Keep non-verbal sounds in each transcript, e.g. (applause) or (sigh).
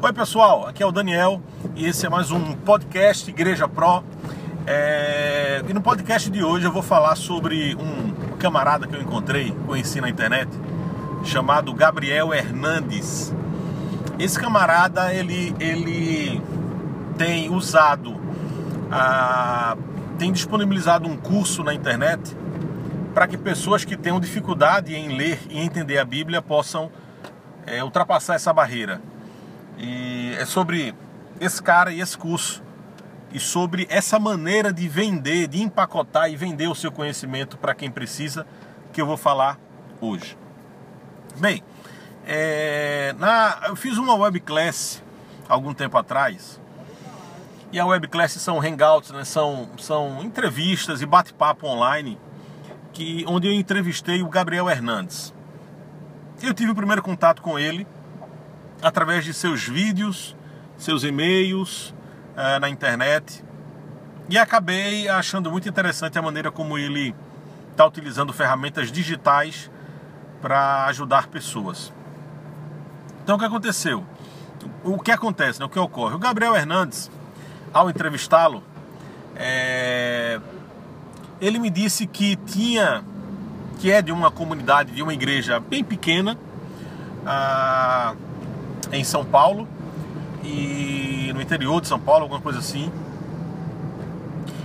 Oi pessoal, aqui é o Daniel e esse é mais um podcast Igreja Pro. É... E no podcast de hoje eu vou falar sobre um camarada que eu encontrei, conheci na internet, chamado Gabriel Hernandes. Esse camarada ele, ele tem usado, a... tem disponibilizado um curso na internet para que pessoas que tenham dificuldade em ler e entender a Bíblia possam é, ultrapassar essa barreira. E é sobre esse cara e esse curso e sobre essa maneira de vender, de empacotar e vender o seu conhecimento para quem precisa, que eu vou falar hoje. Bem, é, na, eu fiz uma webclass algum tempo atrás. E a webclass são hangouts, né, são, são entrevistas e bate-papo online, que, onde eu entrevistei o Gabriel Hernandes. Eu tive o primeiro contato com ele através de seus vídeos, seus e-mails uh, na internet e acabei achando muito interessante a maneira como ele está utilizando ferramentas digitais para ajudar pessoas. Então o que aconteceu? O que acontece, né? o que ocorre? O Gabriel Hernandes, ao entrevistá-lo, é... ele me disse que tinha, que é de uma comunidade, de uma igreja bem pequena, ah, em São Paulo e no interior de São Paulo, alguma coisa assim.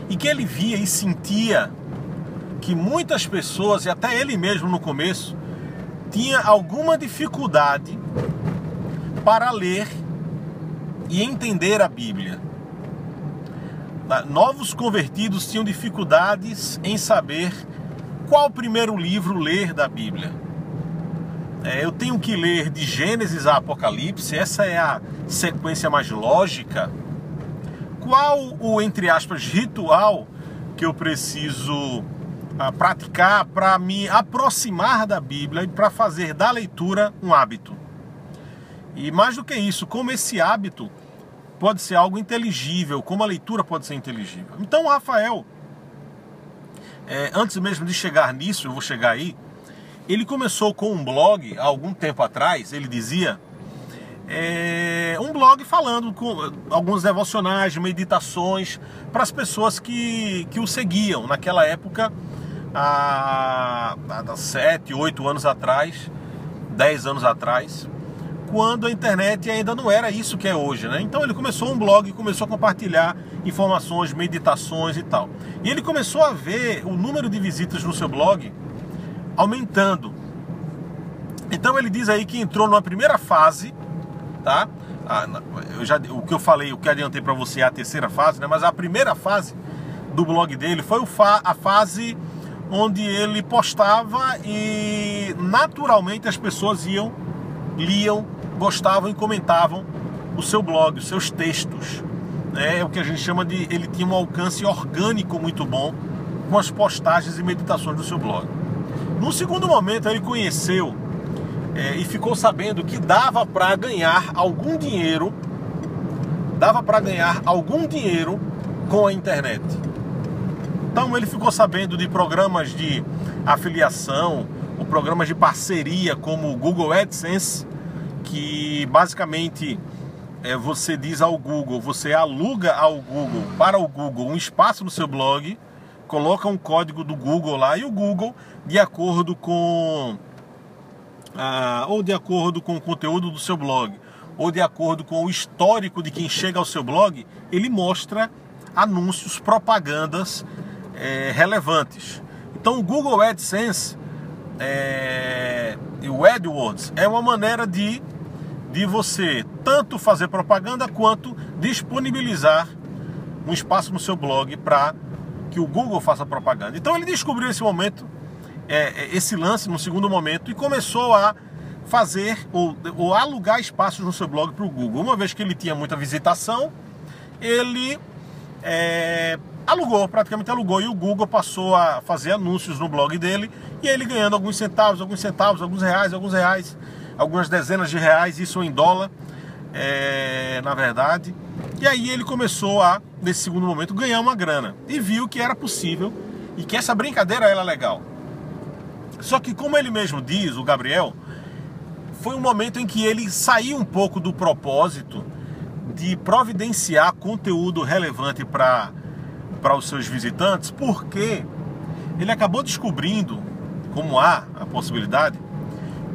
E que ele via e sentia que muitas pessoas, e até ele mesmo no começo, tinha alguma dificuldade para ler e entender a Bíblia. Novos convertidos tinham dificuldades em saber qual primeiro livro ler da Bíblia. É, eu tenho que ler de Gênesis a Apocalipse, essa é a sequência mais lógica. Qual o, entre aspas, ritual que eu preciso ah, praticar para me aproximar da Bíblia e para fazer da leitura um hábito? E mais do que isso, como esse hábito pode ser algo inteligível, como a leitura pode ser inteligível. Então, Rafael, é, antes mesmo de chegar nisso, eu vou chegar aí, ele começou com um blog há algum tempo atrás, ele dizia, é, um blog falando com alguns devocionais, meditações para as pessoas que, que o seguiam naquela época, há, há sete, oito anos atrás, dez anos atrás, quando a internet ainda não era isso que é hoje, né? Então ele começou um blog, começou a compartilhar informações, meditações e tal. E ele começou a ver o número de visitas no seu blog aumentando. Então ele diz aí que entrou numa primeira fase, tá? Ah, eu já, o que eu falei, o que adiantei para você é a terceira fase, né? Mas a primeira fase do blog dele foi fa a fase onde ele postava e naturalmente as pessoas iam, liam, gostavam e comentavam o seu blog, os seus textos. Né? É o que a gente chama de. Ele tinha um alcance orgânico muito bom com as postagens e meditações do seu blog. No segundo momento, ele conheceu é, e ficou sabendo que dava para ganhar algum dinheiro, dava para ganhar algum dinheiro com a internet. Então ele ficou sabendo de programas de afiliação, ou programas de parceria como o Google AdSense, que basicamente é, você diz ao Google, você aluga ao Google, para o Google, um espaço no seu blog coloca um código do Google lá e o Google, de acordo com ah, ou de acordo com o conteúdo do seu blog, ou de acordo com o histórico de quem chega ao seu blog, ele mostra anúncios, propagandas é, relevantes. Então o Google AdSense é, e o AdWords é uma maneira de, de você tanto fazer propaganda quanto disponibilizar um espaço no seu blog para que o Google faça propaganda. Então ele descobriu esse momento, é, é, esse lance no segundo momento e começou a fazer ou, ou alugar espaços no seu blog para o Google. Uma vez que ele tinha muita visitação, ele é, alugou, praticamente alugou, e o Google passou a fazer anúncios no blog dele, e ele ganhando alguns centavos, alguns centavos, alguns reais, alguns reais, algumas dezenas de reais, isso em dólar, é, na verdade. E aí ele começou a, nesse segundo momento, ganhar uma grana. E viu que era possível e que essa brincadeira era legal. Só que, como ele mesmo diz, o Gabriel, foi um momento em que ele saiu um pouco do propósito de providenciar conteúdo relevante para os seus visitantes, porque ele acabou descobrindo, como há a possibilidade,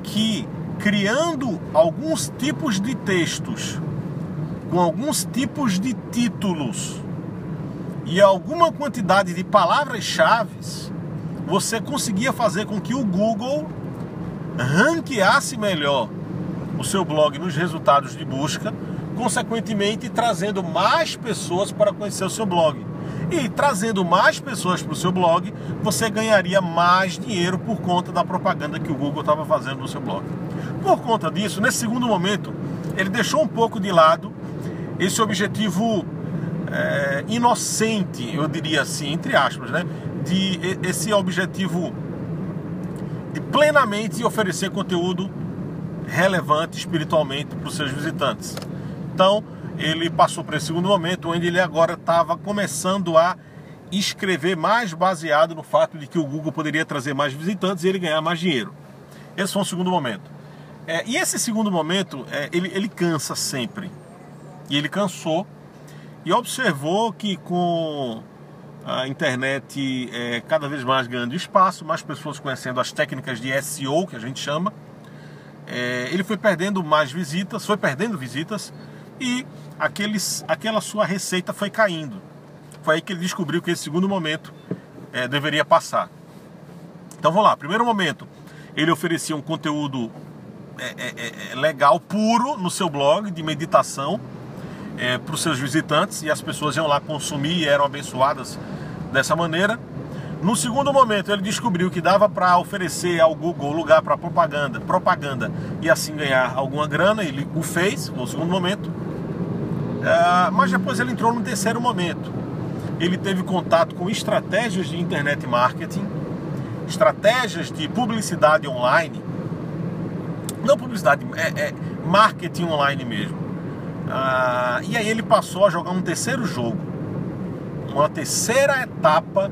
que criando alguns tipos de textos, com alguns tipos de títulos e alguma quantidade de palavras-chave, você conseguia fazer com que o Google ranqueasse melhor o seu blog nos resultados de busca, consequentemente trazendo mais pessoas para conhecer o seu blog. E trazendo mais pessoas para o seu blog, você ganharia mais dinheiro por conta da propaganda que o Google estava fazendo no seu blog. Por conta disso, nesse segundo momento, ele deixou um pouco de lado esse objetivo é, inocente, eu diria assim, entre aspas, né? De esse objetivo de plenamente oferecer conteúdo relevante espiritualmente para os seus visitantes. Então, ele passou para esse segundo momento, onde ele agora estava começando a escrever mais baseado no fato de que o Google poderia trazer mais visitantes e ele ganhar mais dinheiro. Esse foi o segundo momento. É, e esse segundo momento, é, ele, ele cansa sempre. E ele cansou e observou que com a internet é, cada vez mais ganhando espaço, mais pessoas conhecendo as técnicas de SEO, que a gente chama, é, ele foi perdendo mais visitas, foi perdendo visitas e aqueles, aquela sua receita foi caindo. Foi aí que ele descobriu que esse segundo momento é, deveria passar. Então vamos lá, primeiro momento, ele oferecia um conteúdo é, é, é legal, puro no seu blog de meditação é, para os seus visitantes e as pessoas iam lá consumir e eram abençoadas dessa maneira. No segundo momento, ele descobriu que dava para oferecer ao Google lugar para propaganda, propaganda e assim ganhar alguma grana. Ele o fez no segundo momento. Uh, mas depois ele entrou no terceiro momento. Ele teve contato com estratégias de internet marketing, estratégias de publicidade online. Não publicidade, é, é marketing online mesmo. Uh, e aí ele passou a jogar um terceiro jogo, uma terceira etapa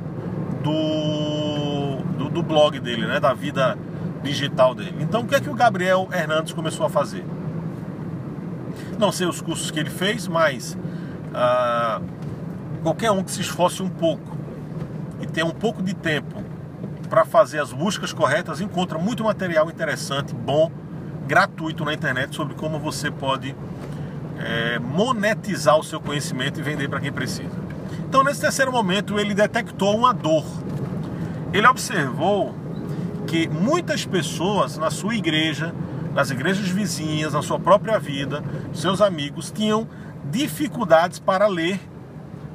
do, do, do blog dele, né, da vida digital dele. Então o que é que o Gabriel Hernandes começou a fazer? Não sei os cursos que ele fez, mas ah, qualquer um que se esforce um pouco e tenha um pouco de tempo para fazer as buscas corretas encontra muito material interessante, bom, gratuito na internet sobre como você pode é, monetizar o seu conhecimento e vender para quem precisa. Então, nesse terceiro momento, ele detectou uma dor. Ele observou que muitas pessoas na sua igreja nas igrejas vizinhas, na sua própria vida, seus amigos tinham dificuldades para ler,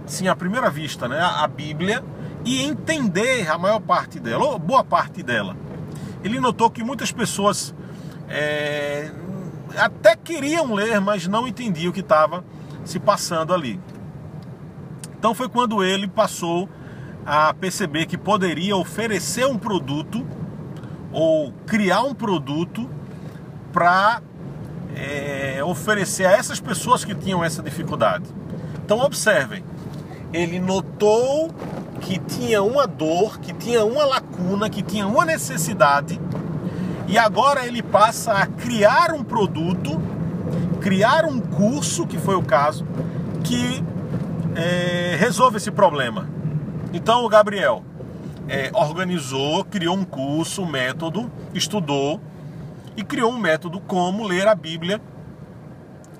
sim, à primeira vista, né, a Bíblia e entender a maior parte dela, ou boa parte dela. Ele notou que muitas pessoas é, até queriam ler, mas não entendiam o que estava se passando ali. Então foi quando ele passou a perceber que poderia oferecer um produto ou criar um produto para é, oferecer a essas pessoas que tinham essa dificuldade. Então observem, ele notou que tinha uma dor, que tinha uma lacuna, que tinha uma necessidade, e agora ele passa a criar um produto, criar um curso, que foi o caso, que é, resolve esse problema. Então o Gabriel é, organizou, criou um curso, um método, estudou, e criou um método como ler a Bíblia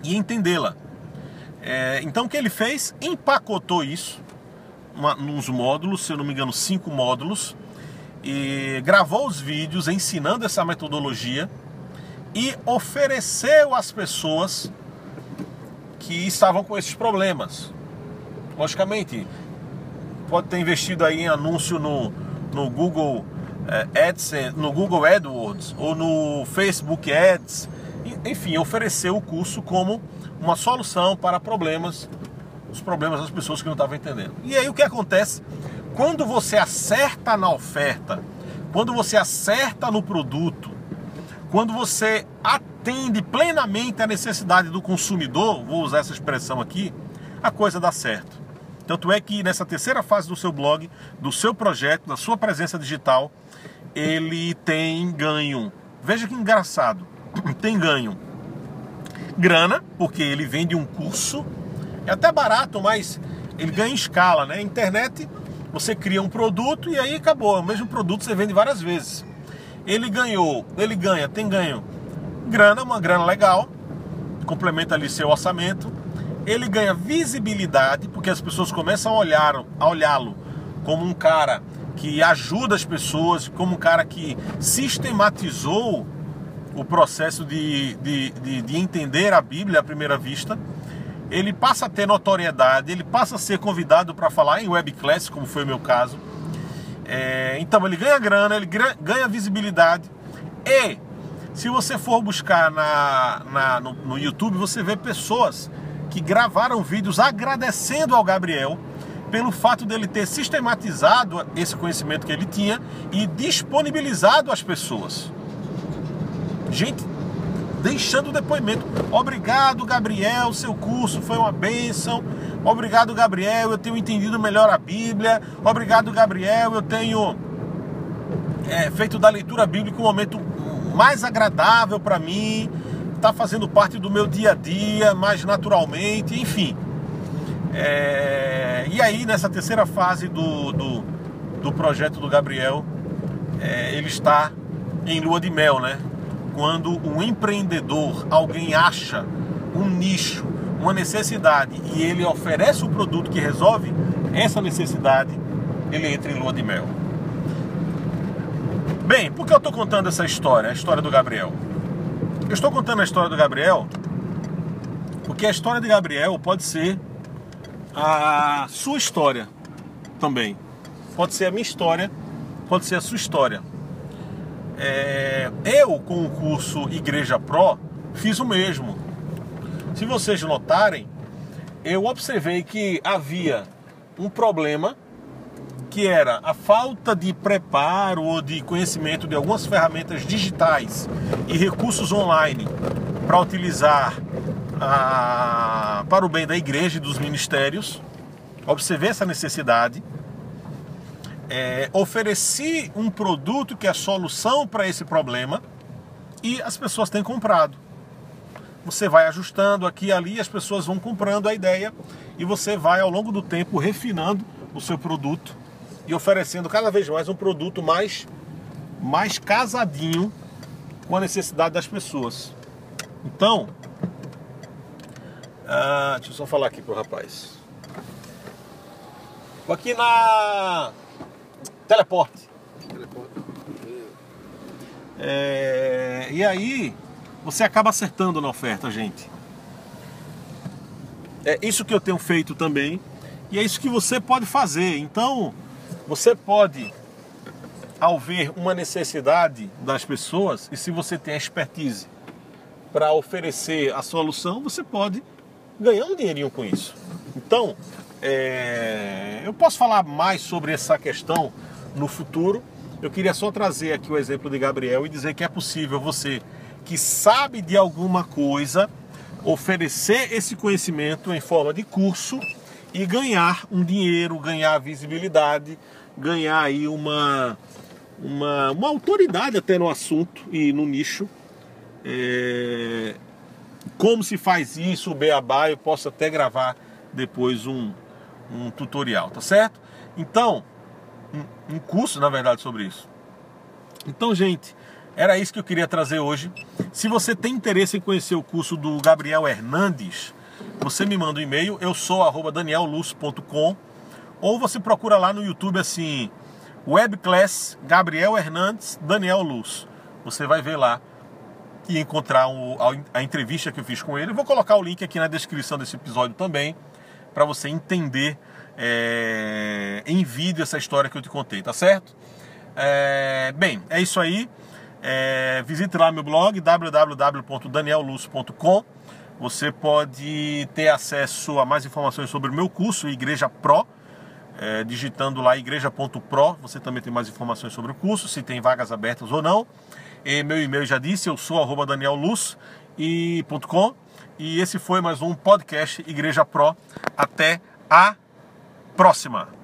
e entendê-la. É, então o que ele fez? Empacotou isso uma, nos módulos, se eu não me engano, cinco módulos, e gravou os vídeos ensinando essa metodologia e ofereceu às pessoas que estavam com esses problemas. Logicamente, pode ter investido aí em anúncio no, no Google é, AdSense, no Google AdWords ou no Facebook Ads, enfim, ofereceu o curso como uma solução para problemas, os problemas das pessoas que não estavam entendendo. E aí o que acontece? Quando você acerta na oferta, quando você acerta no produto, quando você atende plenamente a necessidade do consumidor, vou usar essa expressão aqui, a coisa dá certo. Tanto é que nessa terceira fase do seu blog, do seu projeto, da sua presença digital, ele tem ganho. Veja que engraçado. (clears throat) tem ganho grana, porque ele vende um curso, é até barato, mas ele ganha em escala, né? Internet, você cria um produto e aí acabou, o mesmo produto você vende várias vezes. Ele ganhou, ele ganha, tem ganho grana, uma grana legal, complementa ali seu orçamento. Ele ganha visibilidade, porque as pessoas começam a olhar, a olhá-lo como um cara que ajuda as pessoas, como um cara que sistematizou o processo de, de, de, de, entender a Bíblia à primeira vista, ele passa a ter notoriedade, ele passa a ser convidado para falar em webclass, como foi o meu caso. É, então ele ganha grana, ele ganha visibilidade e se você for buscar na, na no, no YouTube, você vê pessoas que gravaram vídeos agradecendo ao Gabriel pelo fato dele ter sistematizado esse conhecimento que ele tinha e disponibilizado às pessoas. Gente deixando depoimento. Obrigado, Gabriel, seu curso foi uma bênção. Obrigado, Gabriel, eu tenho entendido melhor a Bíblia. Obrigado, Gabriel, eu tenho é, feito da leitura bíblica um momento mais agradável para mim. Está fazendo parte do meu dia a dia, mais naturalmente, enfim. É, e aí, nessa terceira fase do, do, do projeto do Gabriel, é, ele está em lua de mel, né? Quando um empreendedor, alguém acha um nicho, uma necessidade e ele oferece o produto que resolve essa necessidade, ele entra em lua de mel. Bem, por que eu estou contando essa história, a história do Gabriel? Eu estou contando a história do Gabriel porque a história de Gabriel pode ser a sua história também. Pode ser a minha história, pode ser a sua história. É, eu, com o curso Igreja Pro, fiz o mesmo. Se vocês notarem, eu observei que havia um problema que era a falta de preparo ou de conhecimento de algumas ferramentas digitais e recursos online para utilizar a, para o bem da igreja e dos ministérios. Observei essa necessidade. É, ofereci um produto que é solução para esse problema e as pessoas têm comprado. Você vai ajustando aqui e ali, as pessoas vão comprando a ideia e você vai ao longo do tempo refinando o seu produto e oferecendo cada vez mais um produto mais, mais casadinho com a necessidade das pessoas. Então, ah, deixa eu só falar aqui pro rapaz. Aqui na Teleporte. Teleporte. É, e aí você acaba acertando na oferta, gente. É isso que eu tenho feito também. E é isso que você pode fazer. Então, você pode, ao ver uma necessidade das pessoas, e se você tem expertise para oferecer a solução, você pode ganhar um dinheirinho com isso. Então, é, eu posso falar mais sobre essa questão no futuro. Eu queria só trazer aqui o exemplo de Gabriel e dizer que é possível você que sabe de alguma coisa oferecer esse conhecimento em forma de curso e ganhar um dinheiro, ganhar visibilidade, ganhar aí uma, uma, uma autoridade até no assunto e no nicho. É, como se faz isso, o beabá, eu posso até gravar depois um, um tutorial, tá certo? Então, um, curso, na verdade, sobre isso. Então, gente, era isso que eu queria trazer hoje. Se você tem interesse em conhecer o curso do Gabriel Hernandes, você me manda um e-mail, eu sou arroba danielluz.com ou você procura lá no YouTube assim, Webclass Gabriel Hernandes Daniel Luz. Você vai ver lá e encontrar o, a, a, entrevista que eu fiz com ele. Eu vou colocar o link aqui na descrição desse episódio também, para você entender é, em vídeo essa história que eu te contei, tá certo? É, bem, é isso aí. É, visite lá meu blog www.danielluz.com. Você pode ter acesso a mais informações sobre o meu curso Igreja Pro. É, digitando lá igreja.pro, você também tem mais informações sobre o curso, se tem vagas abertas ou não. E meu e-mail já disse, eu sou arroba danielluz e, .com, e esse foi mais um podcast Igreja Pro. Até a próxima!